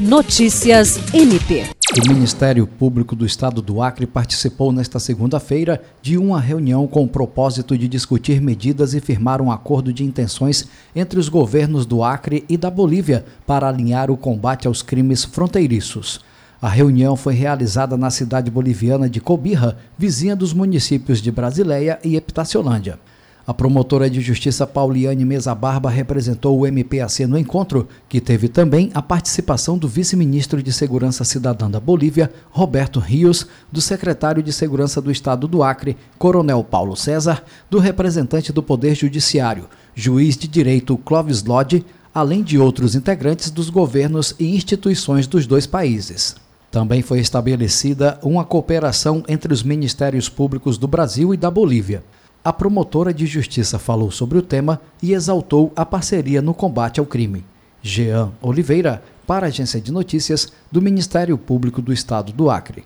Notícias MP. O Ministério Público do Estado do Acre participou nesta segunda-feira de uma reunião com o propósito de discutir medidas e firmar um acordo de intenções entre os governos do Acre e da Bolívia para alinhar o combate aos crimes fronteiriços. A reunião foi realizada na cidade boliviana de Cobirra, vizinha dos municípios de Brasileia e Epitaciolândia. A promotora de justiça Pauliane Mesa Barba representou o MPAC no encontro, que teve também a participação do vice-ministro de Segurança Cidadã da Bolívia, Roberto Rios, do secretário de Segurança do Estado do Acre, Coronel Paulo César, do representante do Poder Judiciário, juiz de direito Clóvis Lodge, além de outros integrantes dos governos e instituições dos dois países. Também foi estabelecida uma cooperação entre os ministérios públicos do Brasil e da Bolívia. A promotora de justiça falou sobre o tema e exaltou a parceria no combate ao crime. Jean Oliveira, para a Agência de Notícias do Ministério Público do Estado do Acre.